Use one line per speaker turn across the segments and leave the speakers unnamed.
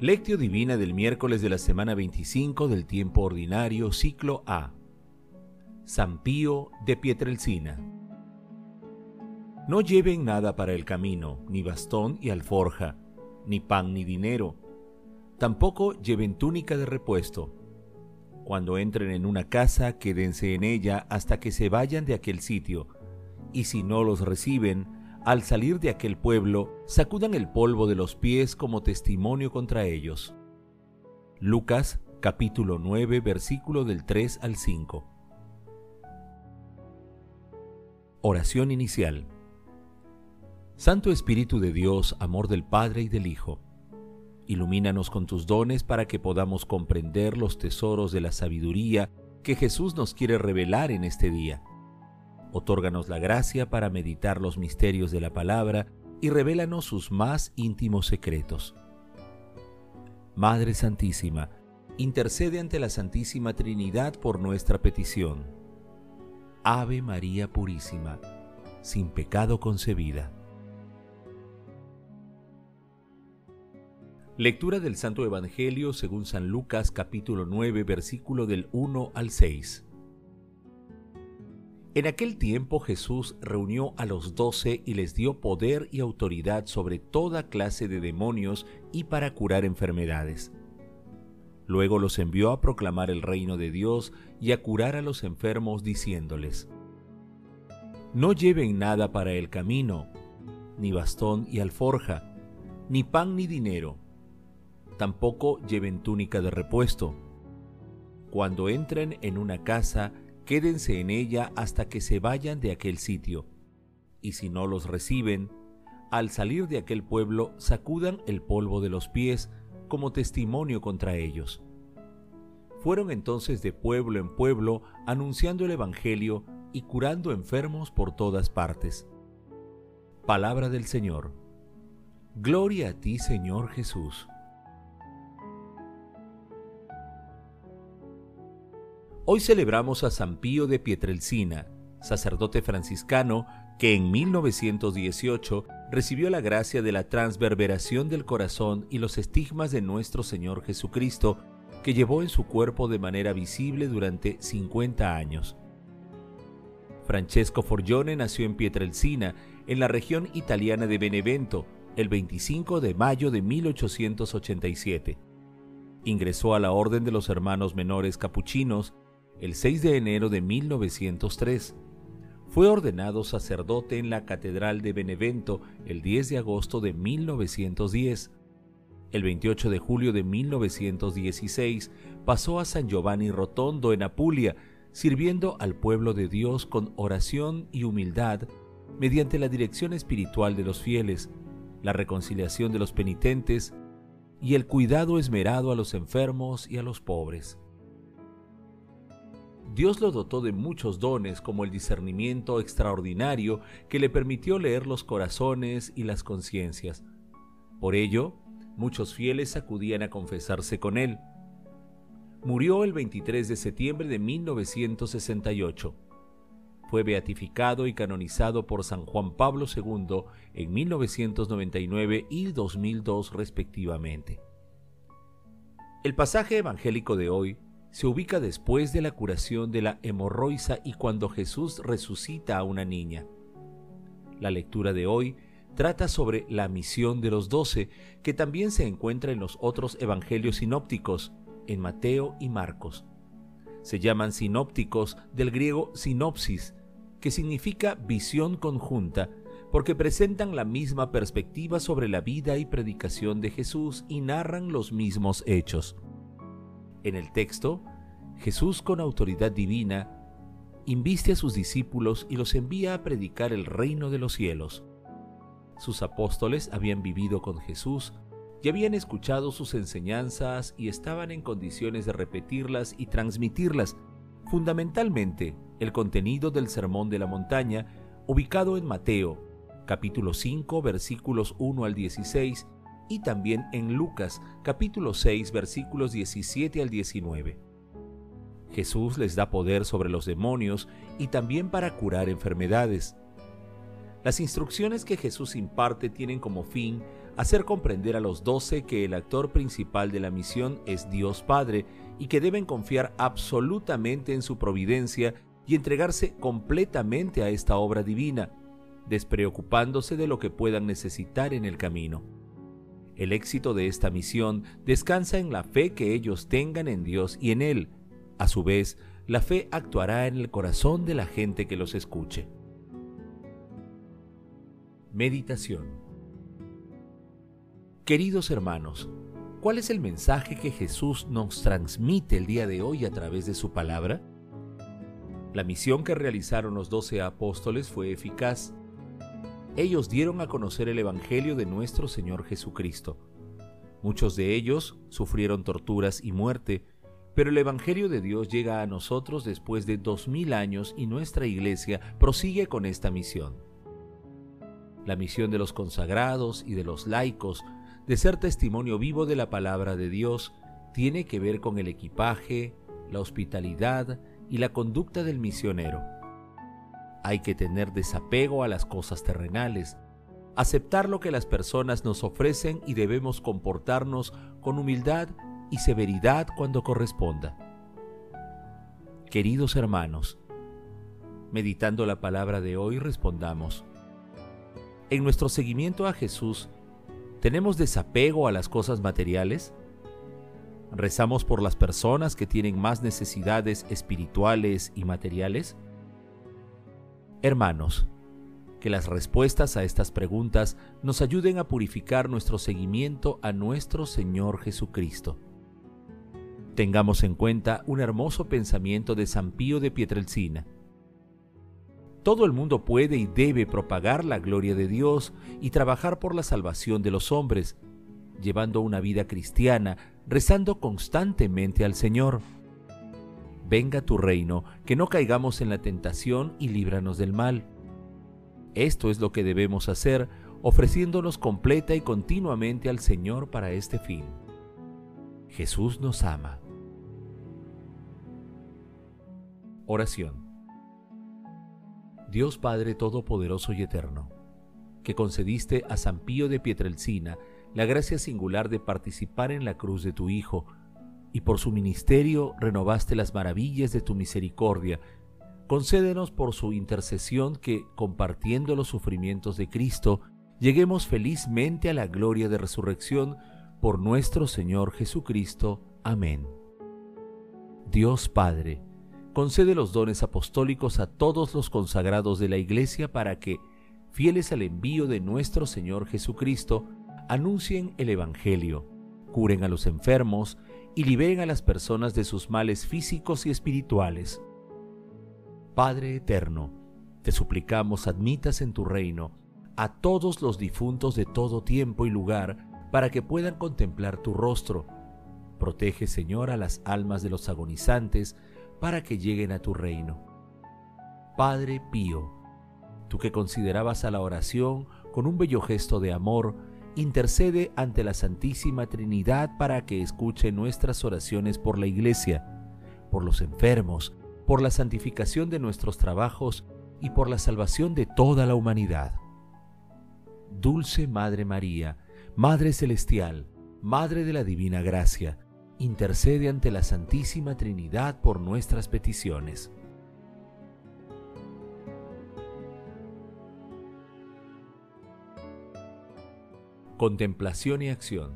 Lectio Divina del miércoles de la semana 25 del tiempo ordinario, ciclo A. San Pío de Pietrelcina. No lleven nada para el camino, ni bastón y alforja, ni pan ni dinero. Tampoco lleven túnica de repuesto. Cuando entren en una casa, quédense en ella hasta que se vayan de aquel sitio, y si no los reciben, al salir de aquel pueblo, sacudan el polvo de los pies como testimonio contra ellos. Lucas capítulo 9 versículo del 3 al 5. Oración inicial. Santo Espíritu de Dios, amor del Padre y del Hijo, ilumínanos con tus dones para que podamos comprender los tesoros de la sabiduría que Jesús nos quiere revelar en este día Otórganos la gracia para meditar los misterios de la palabra y revélanos sus más íntimos secretos. Madre Santísima, intercede ante la Santísima Trinidad por nuestra petición. Ave María Purísima, sin pecado concebida. Lectura del Santo Evangelio según San Lucas capítulo 9 versículo del 1 al 6. En aquel tiempo Jesús reunió a los doce y les dio poder y autoridad sobre toda clase de demonios y para curar enfermedades. Luego los envió a proclamar el reino de Dios y a curar a los enfermos diciéndoles, No lleven nada para el camino, ni bastón y alforja, ni pan ni dinero, tampoco lleven túnica de repuesto. Cuando entren en una casa, quédense en ella hasta que se vayan de aquel sitio, y si no los reciben, al salir de aquel pueblo sacudan el polvo de los pies como testimonio contra ellos. Fueron entonces de pueblo en pueblo anunciando el Evangelio y curando enfermos por todas partes. Palabra del Señor. Gloria a ti, Señor Jesús. Hoy celebramos a San Pío de Pietrelcina, sacerdote franciscano que en 1918 recibió la gracia de la transverberación del corazón y los estigmas de nuestro Señor Jesucristo, que llevó en su cuerpo de manera visible durante 50 años. Francesco Forgione nació en Pietrelcina, en la región italiana de Benevento, el 25 de mayo de 1887. Ingresó a la Orden de los Hermanos Menores Capuchinos el 6 de enero de 1903. Fue ordenado sacerdote en la Catedral de Benevento el 10 de agosto de 1910. El 28 de julio de 1916 pasó a San Giovanni Rotondo en Apulia, sirviendo al pueblo de Dios con oración y humildad mediante la dirección espiritual de los fieles, la reconciliación de los penitentes y el cuidado esmerado a los enfermos y a los pobres. Dios lo dotó de muchos dones como el discernimiento extraordinario que le permitió leer los corazones y las conciencias. Por ello, muchos fieles acudían a confesarse con él. Murió el 23 de septiembre de 1968. Fue beatificado y canonizado por San Juan Pablo II en 1999 y 2002 respectivamente. El pasaje evangélico de hoy se ubica después de la curación de la hemorroisa y cuando Jesús resucita a una niña. La lectura de hoy trata sobre la misión de los doce, que también se encuentra en los otros evangelios sinópticos, en Mateo y Marcos. Se llaman sinópticos del griego sinopsis, que significa visión conjunta, porque presentan la misma perspectiva sobre la vida y predicación de Jesús y narran los mismos hechos. En el texto, Jesús con autoridad divina inviste a sus discípulos y los envía a predicar el reino de los cielos. Sus apóstoles habían vivido con Jesús y habían escuchado sus enseñanzas y estaban en condiciones de repetirlas y transmitirlas, fundamentalmente el contenido del Sermón de la Montaña, ubicado en Mateo, capítulo 5, versículos 1 al 16, y también en Lucas capítulo 6 versículos 17 al 19. Jesús les da poder sobre los demonios y también para curar enfermedades. Las instrucciones que Jesús imparte tienen como fin hacer comprender a los doce que el actor principal de la misión es Dios Padre y que deben confiar absolutamente en su providencia y entregarse completamente a esta obra divina, despreocupándose de lo que puedan necesitar en el camino. El éxito de esta misión descansa en la fe que ellos tengan en Dios y en Él. A su vez, la fe actuará en el corazón de la gente que los escuche. Meditación Queridos hermanos, ¿cuál es el mensaje que Jesús nos transmite el día de hoy a través de su palabra? La misión que realizaron los doce apóstoles fue eficaz. Ellos dieron a conocer el Evangelio de nuestro Señor Jesucristo. Muchos de ellos sufrieron torturas y muerte, pero el Evangelio de Dios llega a nosotros después de dos mil años y nuestra iglesia prosigue con esta misión. La misión de los consagrados y de los laicos de ser testimonio vivo de la palabra de Dios tiene que ver con el equipaje, la hospitalidad y la conducta del misionero. Hay que tener desapego a las cosas terrenales, aceptar lo que las personas nos ofrecen y debemos comportarnos con humildad y severidad cuando corresponda. Queridos hermanos, meditando la palabra de hoy respondamos. En nuestro seguimiento a Jesús, ¿Tenemos desapego a las cosas materiales? ¿Rezamos por las personas que tienen más necesidades espirituales y materiales? Hermanos, que las respuestas a estas preguntas nos ayuden a purificar nuestro seguimiento a nuestro Señor Jesucristo. Tengamos en cuenta un hermoso pensamiento de San Pío de Pietrelcina todo el mundo puede y debe propagar la gloria de Dios y trabajar por la salvación de los hombres, llevando una vida cristiana, rezando constantemente al Señor. Venga tu reino, que no caigamos en la tentación y líbranos del mal. Esto es lo que debemos hacer, ofreciéndonos completa y continuamente al Señor para este fin. Jesús nos ama. Oración. Dios Padre Todopoderoso y Eterno, que concediste a San Pío de Pietrelcina la gracia singular de participar en la cruz de tu Hijo, y por su ministerio renovaste las maravillas de tu misericordia, concédenos por su intercesión que, compartiendo los sufrimientos de Cristo, lleguemos felizmente a la gloria de resurrección por nuestro Señor Jesucristo. Amén. Dios Padre, concede los dones apostólicos a todos los consagrados de la Iglesia para que, fieles al envío de nuestro Señor Jesucristo, anuncien el Evangelio, curen a los enfermos y liberen a las personas de sus males físicos y espirituales. Padre eterno, te suplicamos admitas en tu reino a todos los difuntos de todo tiempo y lugar para que puedan contemplar tu rostro. Protege, Señor, a las almas de los agonizantes, para que lleguen a tu reino. Padre Pío, tú que considerabas a la oración con un bello gesto de amor, intercede ante la Santísima Trinidad para que escuche nuestras oraciones por la Iglesia, por los enfermos, por la santificación de nuestros trabajos y por la salvación de toda la humanidad. Dulce Madre María, Madre Celestial, Madre de la Divina Gracia, intercede ante la Santísima Trinidad por nuestras peticiones. Contemplación y acción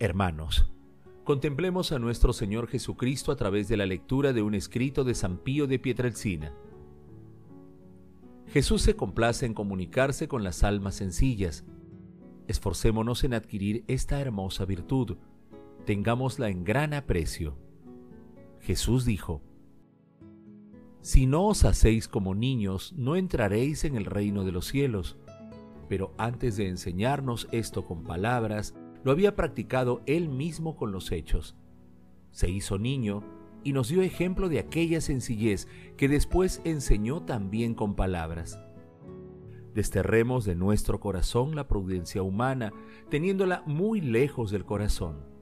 Hermanos, contemplemos a nuestro Señor Jesucristo a través de la lectura de un escrito de San Pío de Pietrelcina. Jesús se complace en comunicarse con las almas sencillas. Esforcémonos en adquirir esta hermosa virtud tengámosla en gran aprecio. Jesús dijo, Si no os hacéis como niños, no entraréis en el reino de los cielos. Pero antes de enseñarnos esto con palabras, lo había practicado él mismo con los hechos. Se hizo niño y nos dio ejemplo de aquella sencillez que después enseñó también con palabras. Desterremos de nuestro corazón la prudencia humana, teniéndola muy lejos del corazón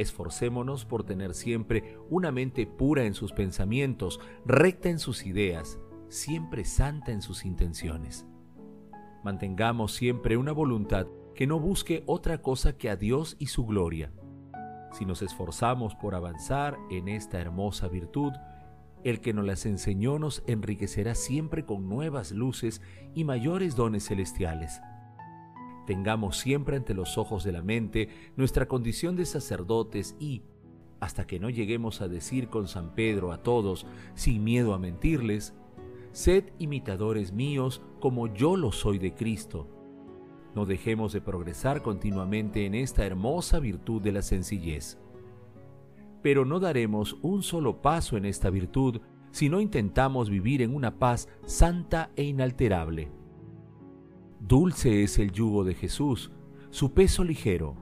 esforcémonos por tener siempre una mente pura en sus pensamientos, recta en sus ideas, siempre santa en sus intenciones. Mantengamos siempre una voluntad que no busque otra cosa que a Dios y su gloria. Si nos esforzamos por avanzar en esta hermosa virtud, el que nos las enseñó nos enriquecerá siempre con nuevas luces y mayores dones celestiales. Tengamos siempre ante los ojos de la mente nuestra condición de sacerdotes y, hasta que no lleguemos a decir con San Pedro a todos, sin miedo a mentirles, Sed imitadores míos como yo lo soy de Cristo. No dejemos de progresar continuamente en esta hermosa virtud de la sencillez. Pero no daremos un solo paso en esta virtud si no intentamos vivir en una paz santa e inalterable. Dulce es el yugo de Jesús, su peso ligero.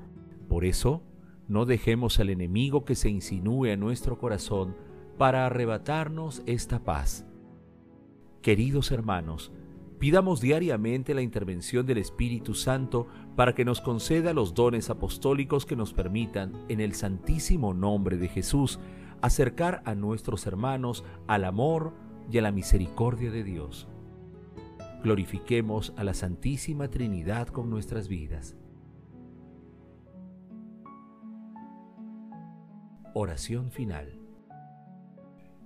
Por eso, no dejemos al enemigo que se insinúe a nuestro corazón para arrebatarnos esta paz. Queridos hermanos, pidamos diariamente la intervención del Espíritu Santo para que nos conceda los dones apostólicos que nos permitan, en el santísimo nombre de Jesús, acercar a nuestros hermanos al amor y a la misericordia de Dios. Glorifiquemos a la Santísima Trinidad con nuestras vidas. Oración final.